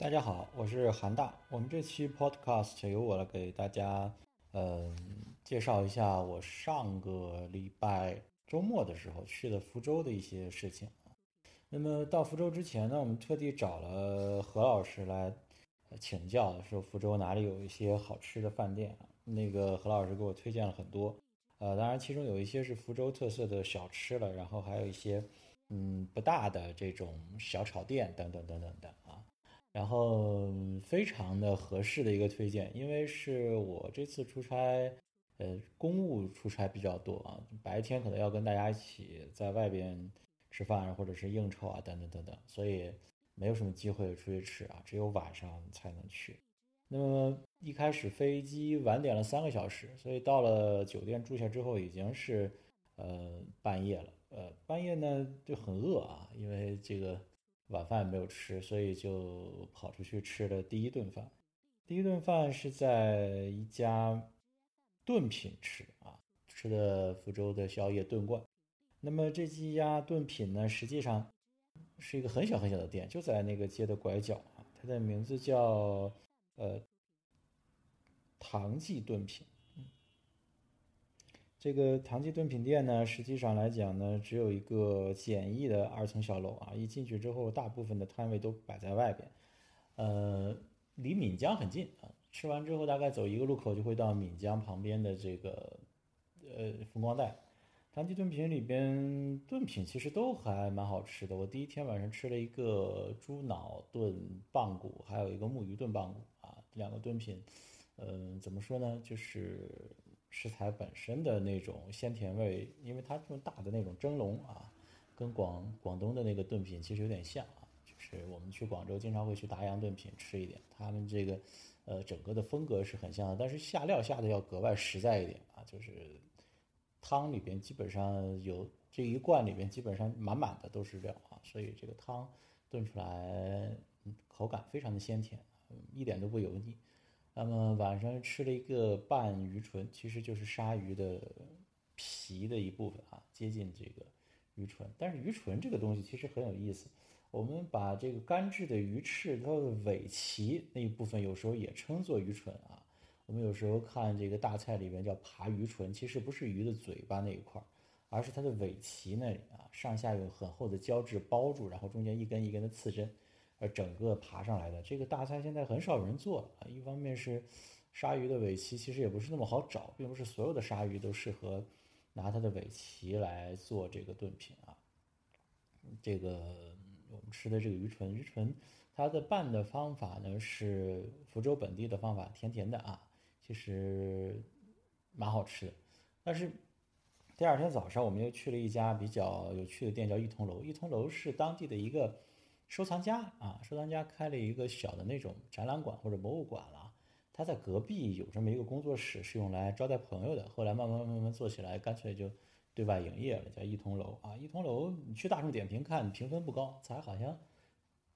大家好，我是韩大。我们这期 podcast 由我来给大家，嗯，介绍一下我上个礼拜周末的时候去的福州的一些事情那么到福州之前呢，我们特地找了何老师来请教，说福州哪里有一些好吃的饭店？那个何老师给我推荐了很多，呃，当然其中有一些是福州特色的小吃了，然后还有一些，嗯，不大的这种小炒店等等等等的啊。然后非常的合适的一个推荐，因为是我这次出差，呃，公务出差比较多啊，白天可能要跟大家一起在外边吃饭或者是应酬啊，等等等等，所以没有什么机会出去吃啊，只有晚上才能去。那么一开始飞机晚点了三个小时，所以到了酒店住下之后已经是呃半夜了，呃半夜呢就很饿啊，因为这个。晚饭没有吃，所以就跑出去吃了第一顿饭。第一顿饭是在一家炖品吃啊，吃的福州的宵夜炖罐。那么这几家炖品呢，实际上是一个很小很小的店，就在那个街的拐角啊。它的名字叫呃唐记炖品。这个唐记炖品店呢，实际上来讲呢，只有一个简易的二层小楼啊。一进去之后，大部分的摊位都摆在外边，呃，离闽江很近啊。吃完之后，大概走一个路口就会到闽江旁边的这个呃风光带。唐记炖品里边炖品其实都还蛮好吃的。我第一天晚上吃了一个猪脑炖棒骨，还有一个木鱼炖棒骨啊，两个炖品，嗯，怎么说呢，就是。食材本身的那种鲜甜味，因为它这么大的那种蒸笼啊，跟广广东的那个炖品其实有点像啊。就是我们去广州经常会去达阳炖品吃一点，他们这个呃整个的风格是很像的，但是下料下的要格外实在一点啊。就是汤里边基本上有这一罐里边基本上满满的都是料啊，所以这个汤炖出来口感非常的鲜甜，一点都不油腻。那么晚上吃了一个拌鱼唇，其实就是鲨鱼的皮的一部分啊，接近这个鱼唇。但是鱼唇这个东西其实很有意思，我们把这个干制的鱼翅它的尾鳍那一部分有时候也称作鱼唇啊。我们有时候看这个大菜里面叫扒鱼唇，其实不是鱼的嘴巴那一块儿，而是它的尾鳍那里啊，上下有很厚的胶质包住，然后中间一根一根的刺针。而整个爬上来的这个大菜现在很少有人做啊。一方面是鲨鱼的尾鳍其实也不是那么好找，并不是所有的鲨鱼都适合拿它的尾鳍来做这个炖品啊。这个我们吃的这个鱼唇，鱼唇它的拌的方法呢是福州本地的方法，甜甜的啊，其实蛮好吃的。但是第二天早上我们又去了一家比较有趣的店，叫一通楼。一通楼是当地的一个。收藏家啊，收藏家开了一个小的那种展览馆或者博物馆了。他在隔壁有这么一个工作室，是用来招待朋友的。后来慢慢慢慢做起来，干脆就对外营业了，叫一通楼啊。一通楼，你去大众点评看，评分不高，才好像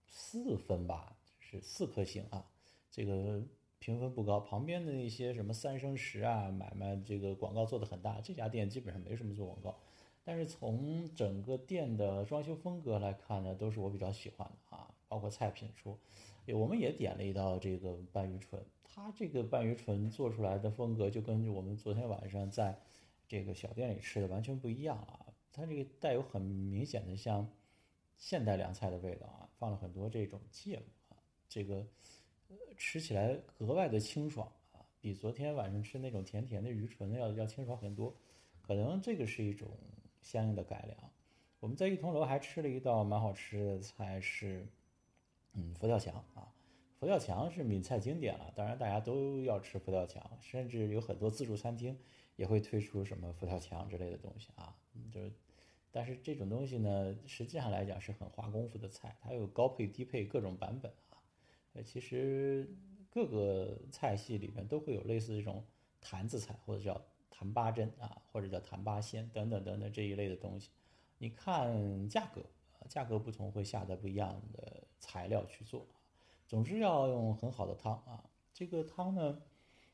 四分吧，是四颗星啊。这个评分不高。旁边的那些什么三生石啊，买卖这个广告做的很大。这家店基本上没什么做广告。但是从整个店的装修风格来看呢，都是我比较喜欢的啊，包括菜品说，我们也点了一道这个拌鱼唇，它这个拌鱼唇做出来的风格就跟我们昨天晚上在这个小店里吃的完全不一样啊，它这个带有很明显的像现代凉菜的味道啊，放了很多这种芥末啊，这个吃起来格外的清爽啊，比昨天晚上吃那种甜甜的鱼唇要要清爽很多，可能这个是一种。相应的改良，我们在一通楼还吃了一道蛮好吃的菜，是嗯佛跳墙啊。佛跳墙是闽菜经典了，当然大家都要吃佛跳墙，甚至有很多自助餐厅也会推出什么佛跳墙之类的东西啊。就是，但是这种东西呢，实际上来讲是很花功夫的菜，它有高配低配各种版本啊。呃，其实各个菜系里面都会有类似这种坛子菜或者叫。坛八珍啊，或者叫坛八鲜等等等等这一类的东西，你看价格，价格不同会下的不一样的材料去做。总之要用很好的汤啊，这个汤呢，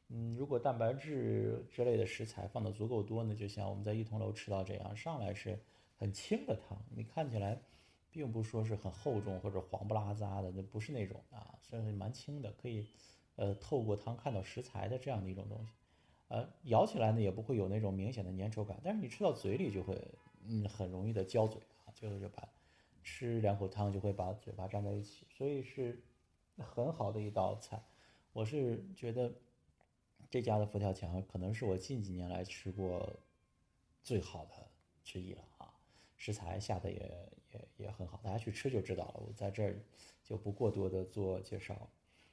嗯，如果蛋白质之类的食材放的足够多呢，就像我们在一同楼吃到这样，上来是很清的汤，你看起来并不说是很厚重或者黄不拉杂的，那不是那种啊，算是蛮轻的，可以呃透过汤看到食材的这样的一种东西。呃，咬起来呢也不会有那种明显的粘稠感，但是你吃到嘴里就会嗯很容易的焦嘴啊，最后就把吃两口汤就会把嘴巴粘在一起，所以是很好的一道菜。我是觉得这家的佛跳墙可能是我近几年来吃过最好的之一了啊，食材下的也也也很好，大家去吃就知道了。我在这儿就不过多的做介绍。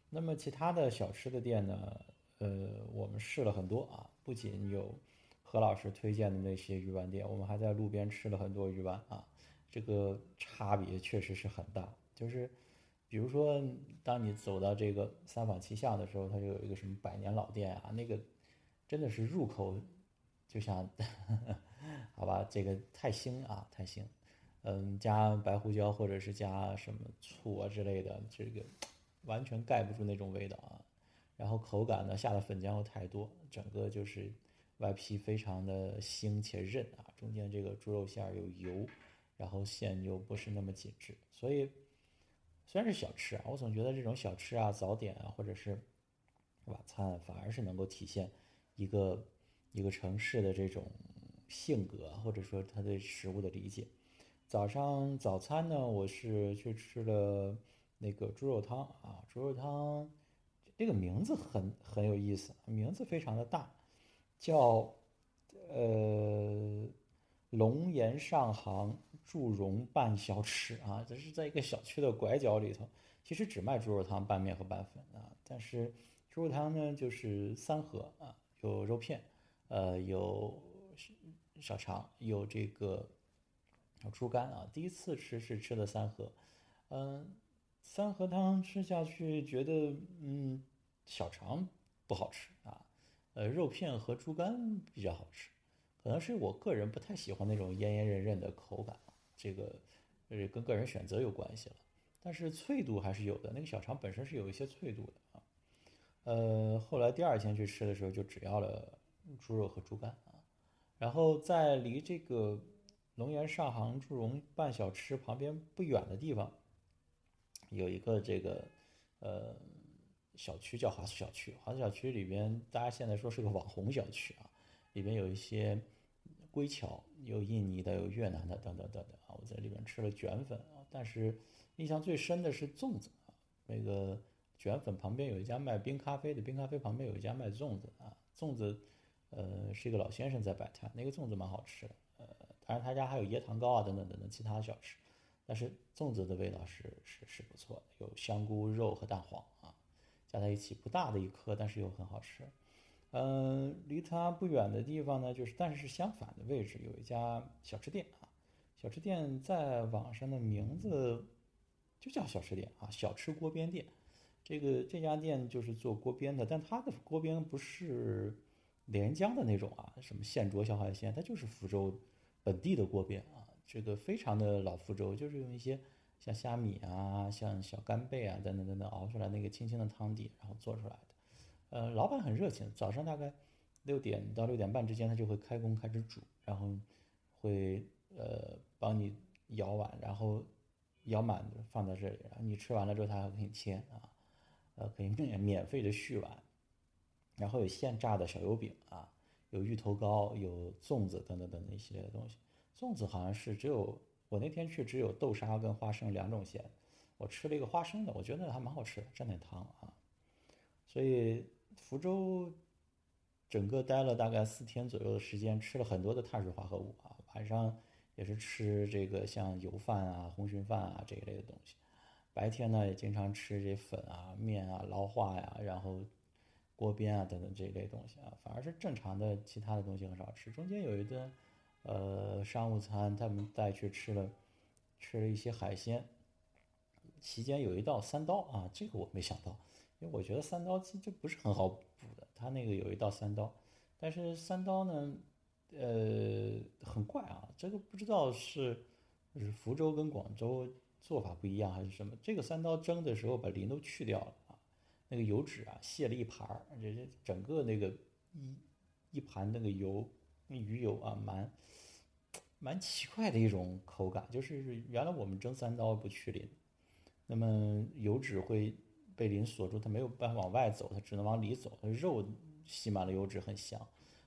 那么其他的小吃的店呢？呃，我们试了很多啊，不仅有何老师推荐的那些鱼丸店，我们还在路边吃了很多鱼丸啊，这个差别确实是很大。就是比如说，当你走到这个三坊七巷的时候，它就有一个什么百年老店啊，那个真的是入口就像，好吧，这个太腥啊，太腥，嗯，加白胡椒或者是加什么醋啊之类的，这个完全盖不住那种味道啊。然后口感呢，下的粉浆又太多，整个就是外皮非常的腥且韧啊，中间这个猪肉馅儿有油，然后馅又不是那么紧致，所以虽然是小吃啊，我总觉得这种小吃啊、早点啊，或者是晚餐，反而是能够体现一个一个城市的这种性格，或者说他对食物的理解。早上早餐呢，我是去吃了那个猪肉汤啊，猪肉汤。这个名字很很有意思，名字非常的大，叫呃龙岩上行祝融拌小吃啊，这是在一个小区的拐角里头，其实只卖猪肉汤、拌面和拌粉啊，但是猪肉汤呢就是三盒啊，有肉片，呃有小肠，有这个猪肝啊，第一次吃是吃的三盒，嗯。三合汤吃下去，觉得嗯，小肠不好吃啊，呃，肉片和猪肝比较好吃，可能是我个人不太喜欢那种烟烟韧韧的口感，这个呃跟个人选择有关系了。但是脆度还是有的，那个小肠本身是有一些脆度的啊。呃，后来第二天去吃的时候，就只要了猪肉和猪肝啊，然后在离这个龙岩上杭祝融半小吃旁边不远的地方。有一个这个，呃，小区叫华苏小区。华苏小区里边，大家现在说是个网红小区啊，里边有一些归侨，有印尼的，有越南的，等等等等啊。我在里边吃了卷粉啊，但是印象最深的是粽子啊。那个卷粉旁边有一家卖冰咖啡的，冰咖啡旁边有一家卖粽子啊。粽子，呃，是一个老先生在摆摊，那个粽子蛮好吃的。呃，当然他家还有椰糖糕啊，等等等等其他小吃。但是粽子的味道是是是不错的，有香菇肉和蛋黄啊，加在一起不大的一颗，但是又很好吃。嗯，离它不远的地方呢，就是但是是相反的位置，有一家小吃店啊。小吃店在网上的名字就叫小吃店啊，小吃锅边店。这个这家店就是做锅边的，但它的锅边不是连江的那种啊，什么现灼小海鲜，它就是福州本地的锅边啊。这个非常的老福州，就是用一些像虾米啊、像小干贝啊等等等等熬出来那个清清的汤底，然后做出来的。呃，老板很热情，早上大概六点到六点半之间，他就会开工开始煮，然后会呃帮你舀碗，然后舀满放在这里，然后你吃完了之后，他还给你切啊，呃，可以免 免费的续碗，然后有现炸的小油饼啊，有芋头糕，有粽子等等等等一系列的东西。粽子好像是只有我那天去只有豆沙跟花生两种馅，我吃了一个花生的，我觉得还蛮好吃的，蘸点糖啊。所以福州整个待了大概四天左右的时间，吃了很多的碳水化合物啊。晚上也是吃这个像油饭啊、红鲟饭啊这一类的东西。白天呢也经常吃这粉啊、面啊、捞化呀，然后锅边啊等等这一类东西啊。反而是正常的其他的东西很少吃。中间有一顿。呃，商务餐他们带去吃了，吃了一些海鲜。期间有一道三刀啊，这个我没想到，因为我觉得三刀其实不是很好补的。他那个有一道三刀，但是三刀呢，呃，很怪啊，这个不知道是是福州跟广州做法不一样还是什么。这个三刀蒸的时候把鳞都去掉了啊，那个油脂啊卸了一盘儿，这整个那个一一盘那个油。那鱼油啊，蛮蛮奇怪的一种口感，就是原来我们蒸三刀不去鳞，那么油脂会被鳞锁住，它没有办法往外走，它只能往里走，它肉吸满了油脂很香。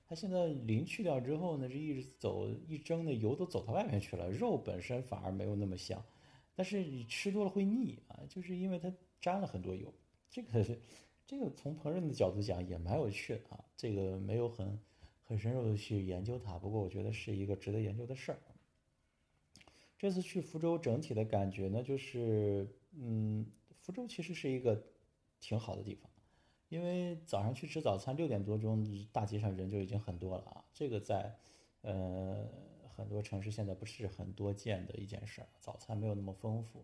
它现在鳞去掉之后呢，这一直走一蒸的油都走到外面去了，肉本身反而没有那么香，但是你吃多了会腻啊，就是因为它沾了很多油。这个这个从烹饪的角度讲也蛮有趣的啊，这个没有很。很深入的去研究它，不过我觉得是一个值得研究的事儿。这次去福州，整体的感觉呢，就是，嗯，福州其实是一个挺好的地方，因为早上去吃早餐，六点多钟，大街上人就已经很多了啊。这个在，呃，很多城市现在不是很多见的一件事儿。早餐没有那么丰富，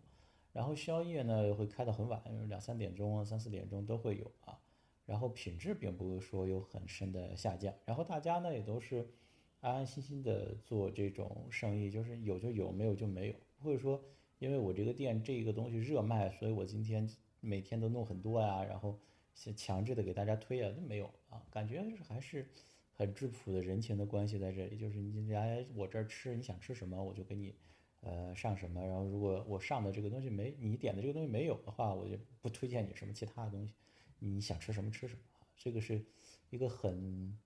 然后宵夜呢会开到很晚，两三点钟、三四点钟都会有啊。然后品质并不是说有很深的下降，然后大家呢也都是安安心心的做这种生意，就是有就有，没有就没有，不会说因为我这个店这个东西热卖，所以我今天每天都弄很多呀，然后强制的给大家推啊，都没有啊，感觉还是很质朴的人情的关系在这里，就是你来我这儿吃，你想吃什么我就给你呃上什么，然后如果我上的这个东西没你点的这个东西没有的话，我就不推荐你什么其他的东西。你想吃什么吃什么这个是一个很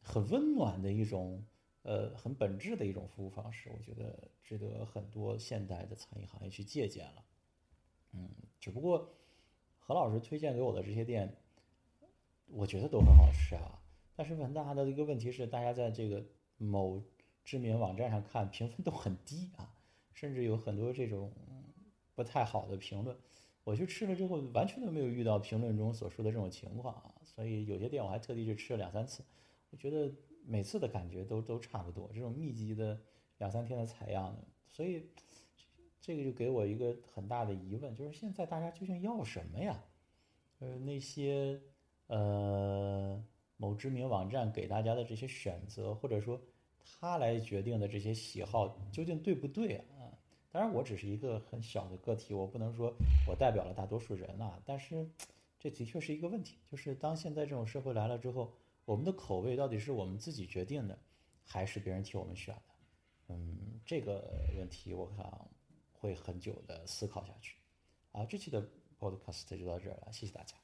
很温暖的一种呃很本质的一种服务方式，我觉得值得很多现代的餐饮行业去借鉴了。嗯，只不过何老师推荐给我的这些店，我觉得都很好吃啊。但是很大的一个问题是，大家在这个某知名网站上看评分都很低啊，甚至有很多这种不太好的评论。我去吃了之后，完全都没有遇到评论中所说的这种情况啊，所以有些店我还特地去吃了两三次，我觉得每次的感觉都都差不多，这种密集的两三天的采样，所以这个就给我一个很大的疑问，就是现在大家究竟要什么呀？呃，那些呃某知名网站给大家的这些选择，或者说他来决定的这些喜好，究竟对不对啊？当然，我只是一个很小的个体，我不能说我代表了大多数人啊。但是，这的确是一个问题，就是当现在这种社会来了之后，我们的口味到底是我们自己决定的，还是别人替我们选的？嗯，这个问题我想会很久的思考下去。好，这期的 podcast 就到这儿了，谢谢大家。